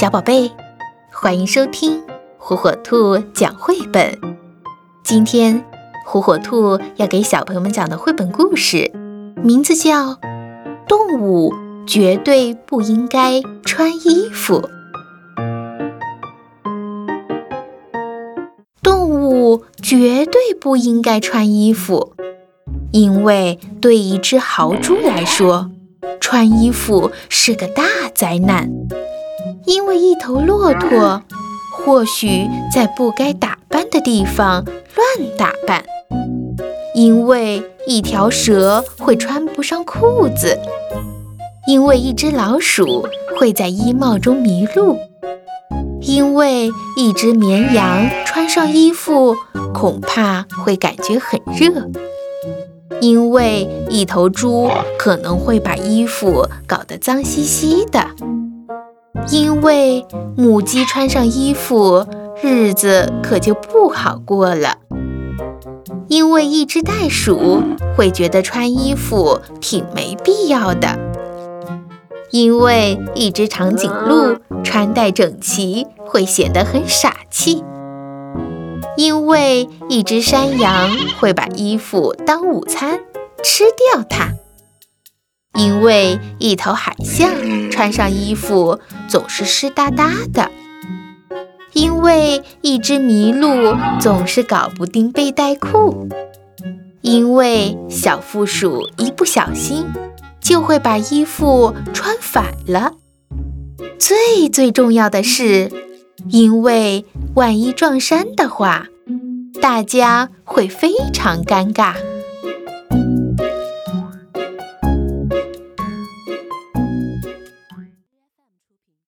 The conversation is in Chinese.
小宝贝，欢迎收听火火兔讲绘本。今天，火火兔要给小朋友们讲的绘本故事，名字叫《动物绝对不应该穿衣服》。动物绝对不应该穿衣服，因为对一只豪猪来说，穿衣服是个大灾难。因为一头骆驼或许在不该打扮的地方乱打扮，因为一条蛇会穿不上裤子，因为一只老鼠会在衣帽中迷路，因为一只绵羊穿上衣服恐怕会感觉很热，因为一头猪可能会把衣服搞得脏兮兮的。因为母鸡穿上衣服，日子可就不好过了。因为一只袋鼠会觉得穿衣服挺没必要的。因为一只长颈鹿穿戴整齐会显得很傻气。因为一只山羊会把衣服当午餐吃掉它。因为一头海象穿上衣服总是湿哒哒的，因为一只麋鹿总是搞不定背带裤，因为小负鼠一不小心就会把衣服穿反了。最最重要的是，因为万一撞衫的话，大家会非常尴尬。